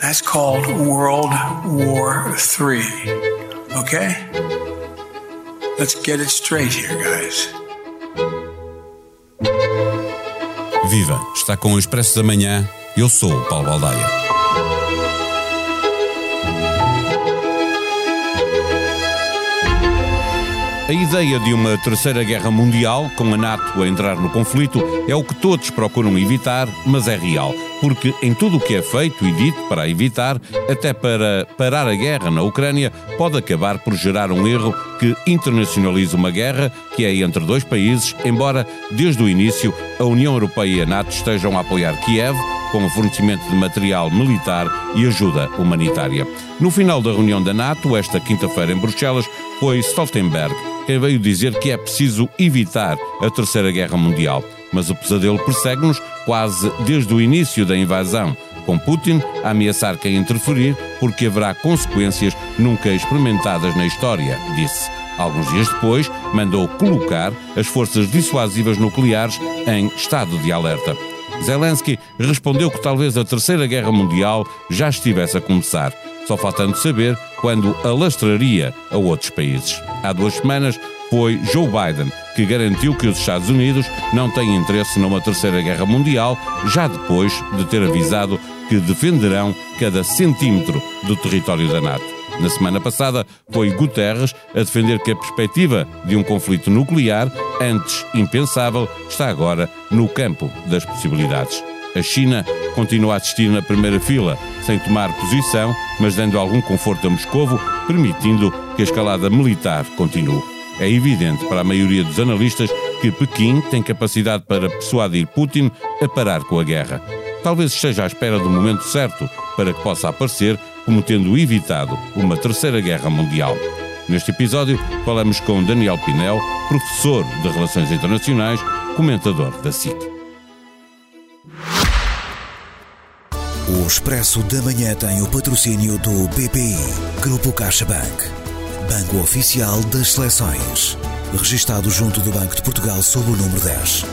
That's called World War III. Okay? Let's get it straight here, guys. Viva! Está com o Expresso da Manhã. Eu sou o Paulo Baldaia. A ideia de uma terceira guerra mundial, com a NATO a entrar no conflito, é o que todos procuram evitar, mas é real. Porque em tudo o que é feito e dito para evitar, até para parar a guerra na Ucrânia, pode acabar por gerar um erro que internacionaliza uma guerra que é entre dois países, embora desde o início a União Europeia e a NATO estejam a apoiar Kiev com o fornecimento de material militar e ajuda humanitária. No final da reunião da NATO, esta quinta-feira em Bruxelas, foi Stoltenberg quem veio dizer que é preciso evitar a Terceira Guerra Mundial. Mas o pesadelo persegue-nos quase desde o início da invasão, com Putin a ameaçar quem interferir porque haverá consequências nunca experimentadas na história, disse. Alguns dias depois, mandou colocar as forças dissuasivas nucleares em estado de alerta. Zelensky respondeu que talvez a Terceira Guerra Mundial já estivesse a começar só faltando saber quando alastraria a outros países. Há duas semanas foi Joe Biden que garantiu que os Estados Unidos não têm interesse numa terceira guerra mundial, já depois de ter avisado que defenderão cada centímetro do território da NATO. Na semana passada foi Guterres a defender que a perspectiva de um conflito nuclear, antes impensável, está agora no campo das possibilidades. A China continua a assistir na primeira fila, sem tomar posição, mas dando algum conforto a Moscovo, permitindo que a escalada militar continue. É evidente para a maioria dos analistas que Pequim tem capacidade para persuadir Putin a parar com a guerra. Talvez esteja à espera do momento certo para que possa aparecer como tendo evitado uma terceira guerra mundial. Neste episódio, falamos com Daniel Pinel, professor de Relações Internacionais, comentador da SIC. O Expresso da Manhã tem o patrocínio do BPI, Grupo CaixaBank, Banco Oficial das Seleções. Registado junto do Banco de Portugal sob o número 10.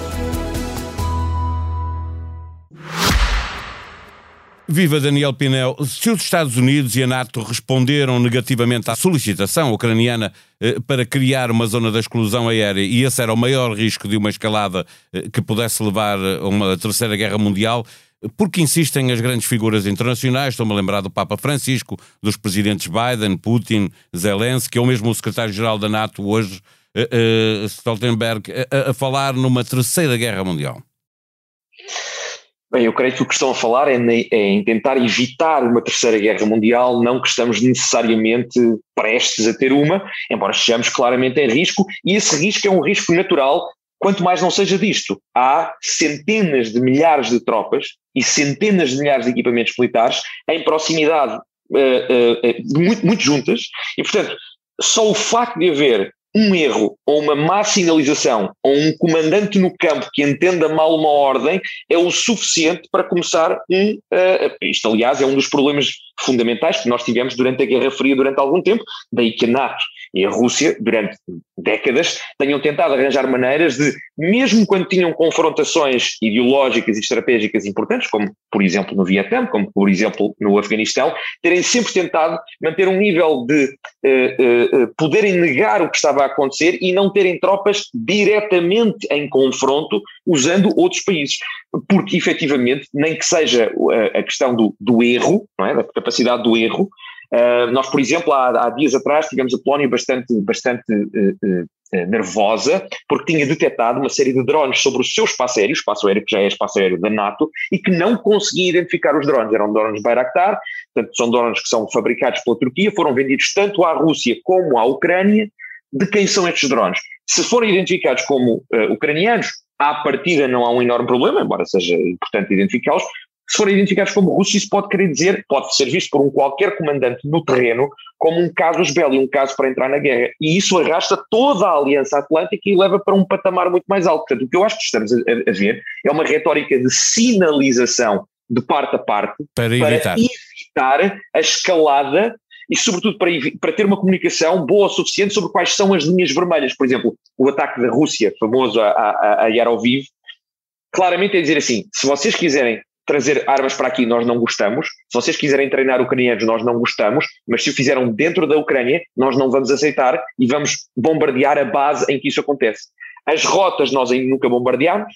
Viva Daniel Pinel. Se os Estados Unidos e a NATO responderam negativamente à solicitação ucraniana eh, para criar uma zona da exclusão aérea e esse era o maior risco de uma escalada eh, que pudesse levar a uma terceira guerra mundial, porque insistem as grandes figuras internacionais, estou-me a lembrar do Papa Francisco, dos presidentes Biden, Putin, Zelensky, ou mesmo o secretário-geral da NATO hoje, uh, uh, Stoltenberg, a, a falar numa terceira guerra mundial? Bem, eu creio que o que estão a falar é, é, em tentar evitar uma terceira guerra mundial, não que estamos necessariamente prestes a ter uma, embora estejamos claramente em risco, e esse risco é um risco natural Quanto mais não seja disto, há centenas de milhares de tropas e centenas de milhares de equipamentos militares em proximidade uh, uh, muito, muito juntas, e portanto, só o facto de haver um erro ou uma má sinalização ou um comandante no campo que entenda mal uma ordem é o suficiente para começar um. Uh, isto, aliás, é um dos problemas fundamentais que nós tivemos durante a Guerra Fria durante algum tempo, daí que a NATO e a Rússia, durante décadas, tenham tentado arranjar maneiras de, mesmo quando tinham confrontações ideológicas e estratégicas importantes, como por exemplo no Vietnã, como por exemplo no Afeganistão, terem sempre tentado manter um nível de uh, uh, poderem negar o que estava a acontecer e não terem tropas diretamente em confronto usando outros países. Porque efetivamente, nem que seja a questão do, do erro, é? da capacidade do erro, Uh, nós, por exemplo, há, há, dias atrás tivemos a Polónia bastante, bastante uh, uh, nervosa porque tinha detectado uma série de drones sobre o seu espaço aéreo, espaço aéreo que já é espaço aéreo da NATO, e que não conseguia identificar os drones. Eram drones Bayraktar, portanto são drones que são fabricados pela Turquia, foram vendidos tanto à Rússia como à Ucrânia. De quem são estes drones? Se forem identificados como ucranianos, à partida não há um enorme problema, embora seja importante identificá-los, se forem identificados como russos, isso pode querer dizer, pode ser visto por um qualquer comandante no terreno como um casus belli, um caso para entrar na guerra. E isso arrasta toda a Aliança Atlântica e leva para um patamar muito mais alto. Portanto, o que eu acho que estamos a, a ver é uma retórica de sinalização de parte a parte para evitar, para evitar a escalada e, sobretudo, para, para, ter uma comunicação boa o suficiente sobre quais são as linhas vermelhas. Por exemplo, o ataque da Rússia, famoso a, a, a Yaroviv, claramente é dizer assim: se vocês quiserem trazer armas para aqui, nós não gostamos. Se vocês quiserem treinar ucranianos, nós não gostamos. Mas se o fizeram dentro da Ucrânia, nós não vamos aceitar e vamos bombardear a base em que isso acontece. As rotas nós ainda nunca bombardeamos,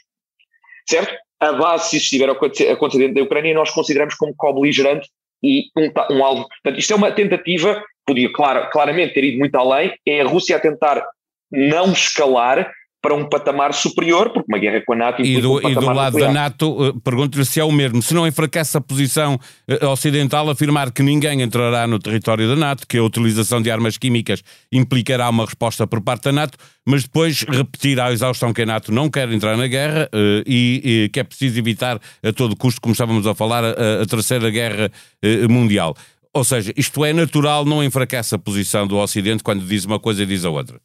certo? A base, se isso estiver a acontecer dentro da Ucrânia, nós consideramos como co-beligerante e um, um alvo. Portanto, isto é uma tentativa, podia clar, claramente ter ido muito além, é a Rússia a tentar não escalar para um patamar superior, porque uma guerra com a NATO e do, um e do lado nuclear. da NATO, eh, pergunto-lhe se é o mesmo. Se não enfraquece a posição eh, ocidental, afirmar que ninguém entrará no território da NATO, que a utilização de armas químicas implicará uma resposta por parte da NATO, mas depois repetir à exaustão que a NATO não quer entrar na guerra eh, e, e que é preciso evitar a todo custo, como estávamos a falar, a, a terceira guerra mundial. Ou seja, isto é natural, não enfraquece a posição do Ocidente quando diz uma coisa e diz a outra.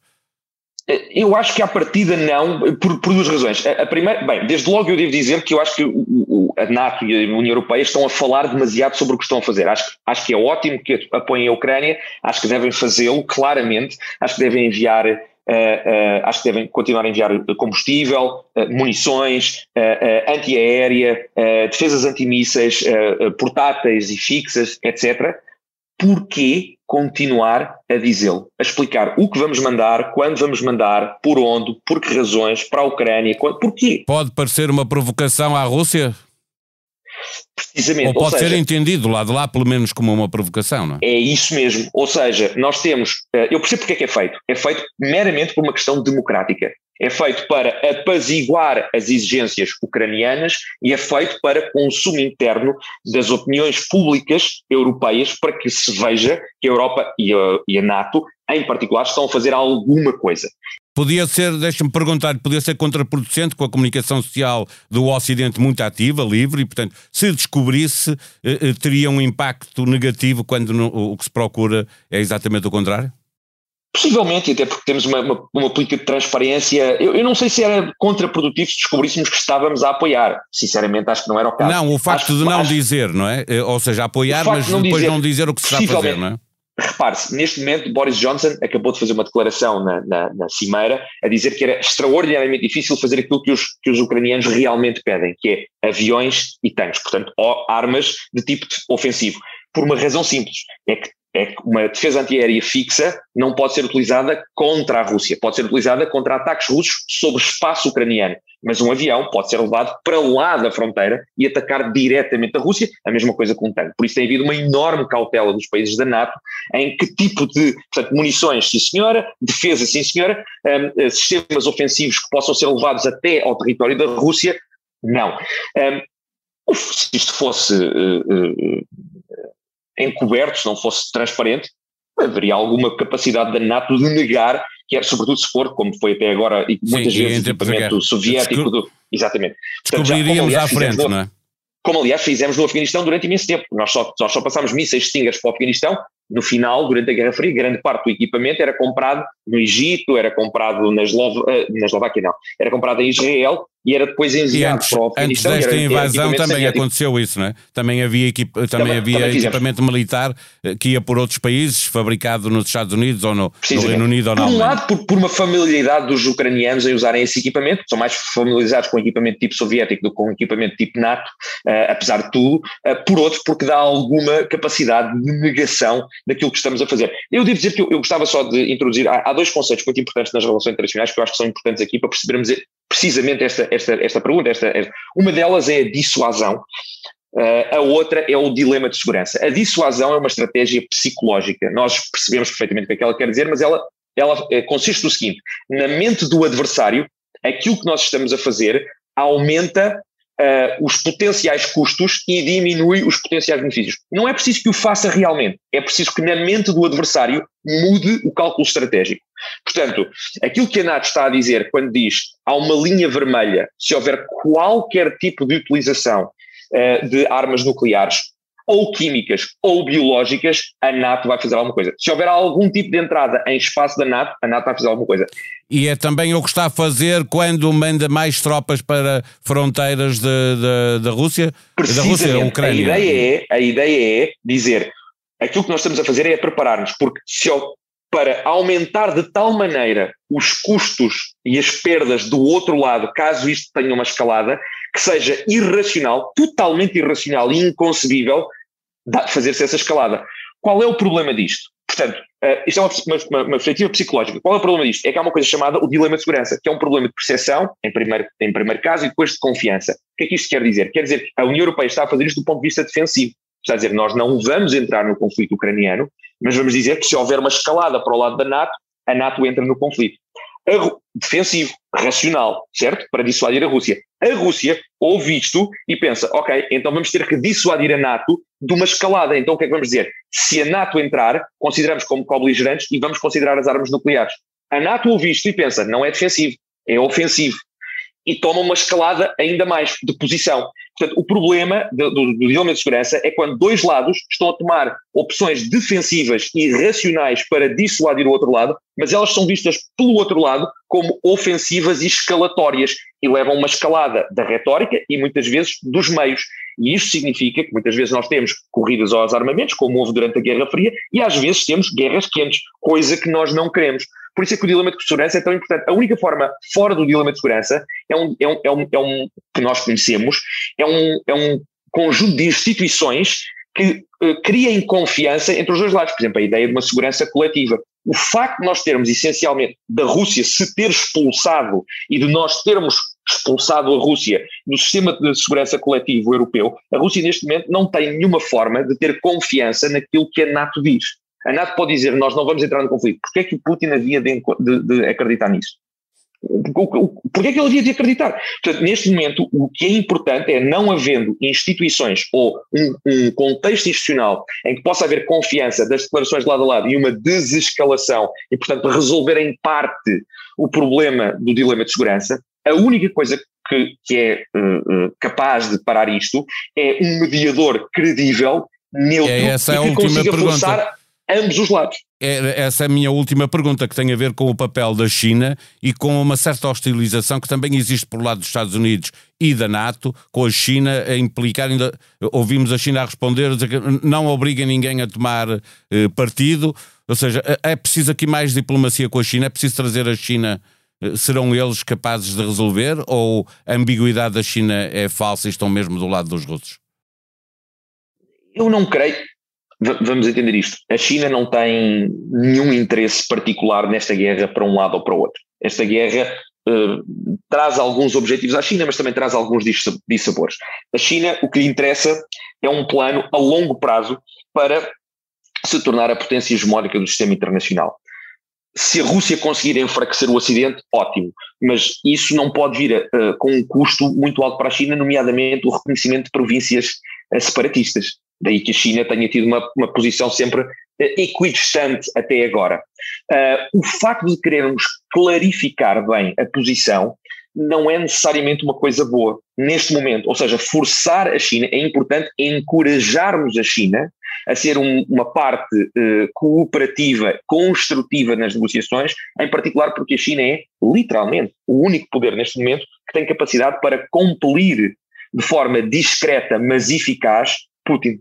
Eu acho que à partida não, por, por, duas razões. A, a, primeira, bem, desde logo eu devo dizer que eu acho que o, o, a NATO e a União Europeia estão a falar demasiado sobre o que estão a fazer. Acho, acho que é ótimo que apoiem a Ucrânia, acho que devem fazê-lo claramente, acho que devem enviar. Uh, uh, acho que devem continuar a enviar combustível, uh, munições, antiaérea, defesas antimísseis, portáteis e fixas, etc. Porquê continuar a dizê-lo, a explicar o que vamos mandar, quando vamos mandar, por onde, por que razões, para a Ucrânia, quando, porquê. Pode parecer uma provocação à Rússia? Precisamente. Ou pode ou seja, ser entendido lá de lá, pelo menos, como uma provocação, não é? É isso mesmo. Ou seja, nós temos. Eh, eu percebo porque é que é feito. É feito meramente por uma questão democrática é feito para apaziguar as exigências ucranianas e é feito para consumo interno das opiniões públicas europeias para que se veja que a Europa e a, e a NATO, em particular, estão a fazer alguma coisa. Podia ser, deixa-me perguntar, podia ser contraproducente com a comunicação social do Ocidente muito ativa, livre, e portanto, se descobrisse, eh, eh teria um impacto negativo quando no, o que se procura é exatamente o contrário? Possivelmente, até porque temos uma, uma, uma política de transparência. Eu, eu, não sei se era contraprodutivo se descobríssemos que estávamos a apoiar. Sinceramente, acho que não era o caso. Não, o facto acho, de não acho, dizer, não é? Eh, ou seja, apoiar, mas não depois dizer, não dizer o que se está a fazer, não é? Repare-se, neste momento Boris Johnson acabou de fazer uma declaração na, na, na, Cimeira a dizer que era extraordinariamente difícil fazer aquilo que os, que os ucranianos realmente pedem, que é aviões e tanques, portanto, armas de tipo ofensivo. Por uma razão simples, é que é que uma defesa antiaérea fixa não pode ser utilizada contra a Rússia, pode ser utilizada contra ataques russos sobre espaço ucraniano, mas um avião pode ser levado para lá da fronteira e atacar diretamente a Rússia, a mesma coisa com um tanque. Por isso tem havido uma enorme cautela dos países da NATO em que tipo de portanto, munições, sim senhora, defesa, sim senhora, um, eh, sistemas ofensivos que possam ser levados até ao território da Rússia, não. Um, se isto fosse uh, uh, encoberto, se não fosse transparente, haveria alguma capacidade da NATO de negar, que é, sobretudo se for, como foi até agora, e muitas Sim, vezes o equipamento soviético do. Exatamente. Descobriríamos à frente, não é? Como aliás fizemos no Afeganistão durante imenso tempo. Nós só, nós só passámos mísseis Stingers para o Afeganistão. No final, durante a Guerra Fria, grande parte do equipamento era comprado no Egito, era comprado na, Eslov... Eh, na Eslováquia, não, era comprado em Israel e era depois enviado antes, para o Afeganistão. Antes desta invasão também aconteceu isso, não é? Também havia, equip... também, também havia também equipamento militar eh, que ia por outros países, fabricado nos Estados Unidos ou no, no Reino Unido ou não. Por um lado, por, por, uma familiaridade dos ucranianos em usarem esse equipamento, são mais familiarizados com equipamento tipo soviético do que com equipamento tipo NATO, uh, apesar de tudo. Uh, por outro, porque dá alguma capacidade de negação daquilo que estamos a fazer. Eu devo dizer que eu, eu gostava só de introduzir, há, há dois conceitos muito importantes nas relações internacionais que eu acho que são importantes aqui para percebermos precisamente esta, esta, esta pergunta. Esta, esta, uma delas é a dissuasão, uh, a outra é o dilema de segurança. A dissuasão é uma estratégia psicológica. Nós percebemos perfeitamente o que é que ela quer dizer, mas ela, ela uh, consiste no seguinte: na mente do adversário, aquilo que nós estamos a fazer aumenta uh, os potenciais custos e diminui os potenciais benefícios. Não é preciso que o faça realmente, é preciso que na mente do adversário mude o cálculo estratégico. Portanto, aquilo que a NATO está a dizer quando diz há uma linha vermelha se houver qualquer tipo de utilização uh, de armas nucleares, ou químicas ou biológicas, a NATO vai fazer alguma coisa. Se houver algum tipo de entrada em espaço da NATO, a NATO vai fazer alguma coisa. E é também o que está a fazer quando manda mais tropas para fronteiras da Rússia, da Rússia, da Ucrânia. A ideia, é, a ideia é dizer aquilo que nós estamos a fazer é preparar-nos, porque se para aumentar de tal maneira os custos e as perdas do outro lado, caso isto tenha uma escalada, que seja irracional, totalmente irracional e inconcebível fazer-se essa escalada. Qual é o problema disto? Portanto, uh, isto é uma, uma, uma, perspectiva psicológica. Qual é o problema disto? É que há uma coisa chamada o dilema de segurança, que é um problema de percepção, em primeiro, em primeiro caso, e depois de confiança. O que é que isto quer dizer? Quer dizer que a União Europeia está a fazer isto do ponto de vista defensivo. Está a dizer, nós não vamos entrar no conflito ucraniano, mas vamos dizer que se houver uma escalada para o lado da NATO, a NATO entra no conflito defensivo, racional, certo? Para dissuadir a Rússia. A Rússia ouve isto e pensa, ok, então vamos ter que dissuadir a NATO de uma escalada. Então o que é que vamos dizer? Se a NATO entrar, consideramos como co-beligerantes e vamos considerar as armas nucleares. A NATO ouve isto e pensa, não é defensivo, é ofensivo. E toma uma escalada ainda mais de posição. Portanto, o problema do, dilema de segurança é quando dois lados estão a tomar opções defensivas e racionais para dissuadir o outro lado, mas elas são vistas pelo outro lado como ofensivas e escalatórias e levam uma escalada da retórica e muitas vezes dos meios. E isto significa que muitas vezes nós temos corridas aos armamentos, como houve durante a Guerra Fria, e às vezes temos guerras quentes, coisa que nós não queremos. Por isso é que o dilema de segurança é tão importante. A única forma fora do dilema de segurança é um, é um, é um, é um que nós conhecemos, é um, é um conjunto de instituições que uh, criem confiança entre os dois lados. Por exemplo, a ideia de uma segurança coletiva. O facto de nós termos, essencialmente, da Rússia se ter expulsado e de nós termos expulsado a Rússia do sistema de segurança coletivo europeu, a Rússia neste momento não tem nenhuma forma de ter confiança naquilo que a NATO diz. A NATO pode dizer nós não vamos entrar no conflito. Porquê é que o Putin havia de, de, de acreditar nisso? Porquê é que ele havia de acreditar? Portanto, neste momento, o que é importante é não havendo instituições ou um, um, contexto institucional em que possa haver confiança das declarações de lado a lado e uma desescalação e, portanto, resolver em parte o problema do dilema de segurança, a única coisa que, que é uh, capaz de parar isto é um mediador credível, neutro, é essa que é a última consiga pergunta. forçar ambos os lados. É, essa é a minha última pergunta, que tem a ver com o papel da China e com uma certa hostilização que também existe por lado dos Estados Unidos e da NATO, com a China a implicar, ainda, ouvimos a China a responder, a que não obriga ninguém a tomar eh, partido, ou seja, é, é preciso aqui mais diplomacia com a China, é preciso trazer a China, eh, serão eles capazes de resolver ou a ambiguidade da China é falsa e estão mesmo do lado dos russos? Eu não creio, vamos entender isto. A China não tem nenhum interesse particular nesta guerra para um lado ou para o outro. Esta guerra uh, traz alguns objetivos à China, mas também traz alguns dissabores. A China, o que lhe interessa é um plano a longo prazo para se tornar a potência hegemónica do sistema internacional. Se a Rússia conseguir enfraquecer o Ocidente, ótimo, mas isso não pode vir com um custo muito alto para a China, nomeadamente o reconhecimento de províncias separatistas. Daí que a China tenha tido uma, uma posição sempre uh, equidistante até agora. Uh, o facto de querermos clarificar bem a posição não é necessariamente uma coisa boa neste momento. Ou seja, forçar a China é importante encorajarmos a China a ser um, uma parte uh, cooperativa, construtiva nas negociações, em particular porque a China é literalmente o único poder neste momento que tem capacidade para compelir de forma discreta mas eficaz Putin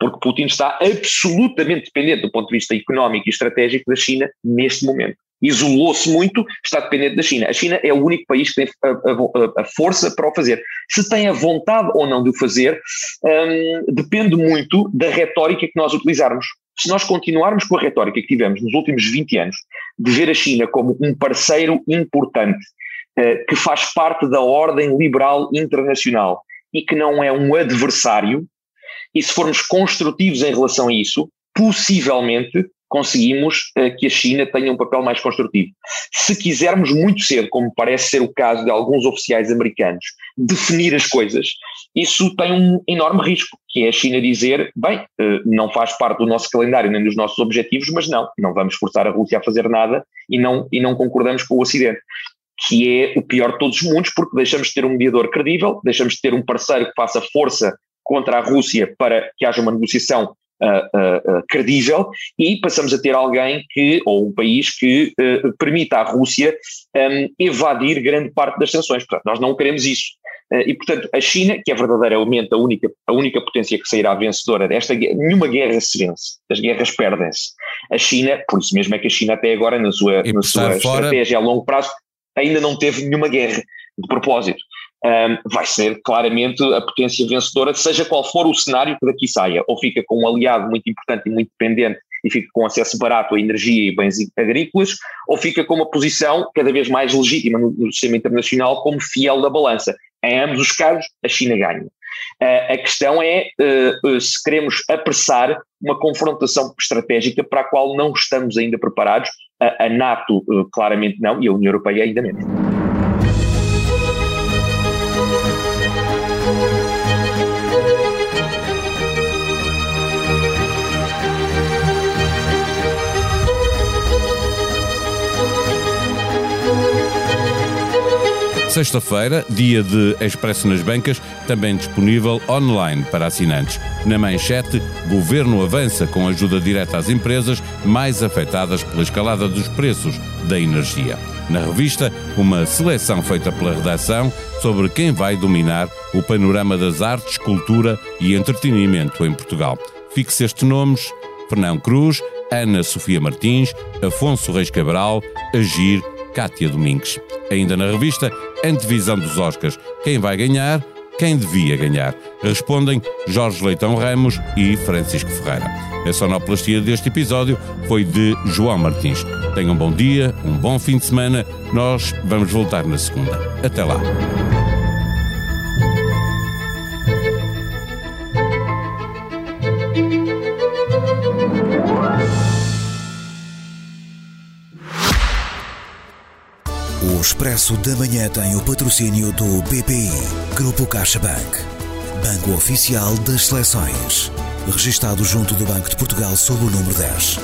porque Putin está absolutamente dependente do ponto de vista económico e estratégico da China neste momento. Isolou-se muito, está dependente da China. A China é o único país que tem a, a, a força para o fazer. Se tem a vontade ou não de o fazer, hum, depende muito da retórica que nós utilizarmos. Se nós continuarmos com a retórica que tivemos nos últimos 20 anos, de ver a China como um parceiro importante, uh, que faz parte da ordem liberal internacional e que não é um adversário, e se formos construtivos em relação a isso, possivelmente conseguimos uh, que a China tenha um papel mais construtivo. Se quisermos muito cedo, como parece ser o caso de alguns oficiais americanos, definir as coisas, isso tem um enorme risco, que é a China dizer, bem, uh, não faz parte do nosso calendário nem dos nossos objetivos, mas não, não vamos forçar a Rússia a fazer nada e não, e não concordamos com o Ocidente que é o pior de todos os mundos, porque deixamos de ter um mediador credível, deixamos de ter um parceiro que faça força contra a Rússia para que haja uma negociação uh, uh, uh, credível e passamos a ter alguém que, ou um país que permita à Rússia um, evadir grande parte das sanções. Portanto, nós não queremos isso. e, portanto, a China, que é verdadeiramente a única, a única potência que sairá vencedora desta guerra, nenhuma guerra se vence, as guerras perdem-se. A China, por isso mesmo é que a China até agora, na sua, na sua estratégia a longo prazo, ainda não teve nenhuma guerra de propósito um, vai ser claramente a potência vencedora, seja qual for o cenário que daqui saia. Ou fica com um aliado muito importante e muito dependente e fica com acesso barato à energia e bens agrícolas, ou fica com uma posição cada vez mais legítima no, sistema internacional como fiel da balança. Em ambos os casos, a China ganha. Uh, a questão é uh, se queremos apressar uma confrontação estratégica para a qual não estamos ainda preparados. a NATO, claramente não, e a União Europeia ainda menos. Sexta-feira, dia de Expresso nas Bancas, também disponível online para assinantes. Na manchete, Governo avança com ajuda direta às empresas mais afetadas pela escalada dos preços da energia. Na revista, uma seleção feita pela redação sobre quem vai dominar o panorama das artes, cultura e entretenimento em Portugal. Fixe estes nomes: Fernão Cruz, Ana Sofia Martins, Afonso Reis Cabral, Agir, Cátia Domingues. Ainda na revista, Antevisão dos Oscars. Quem vai ganhar? Quem devia ganhar? Respondem Jorge Leitão Ramos e Francisco Ferreira. A sonoplastia deste episódio foi de João Martins. Tenham um bom dia, um bom fim de semana. Nós vamos voltar na segunda. Até lá. O Expresso da Manhã tem o patrocínio do BPI, Grupo CaixaBank, Banco Oficial das Seleções, registado junto do Banco de Portugal sob o número 10.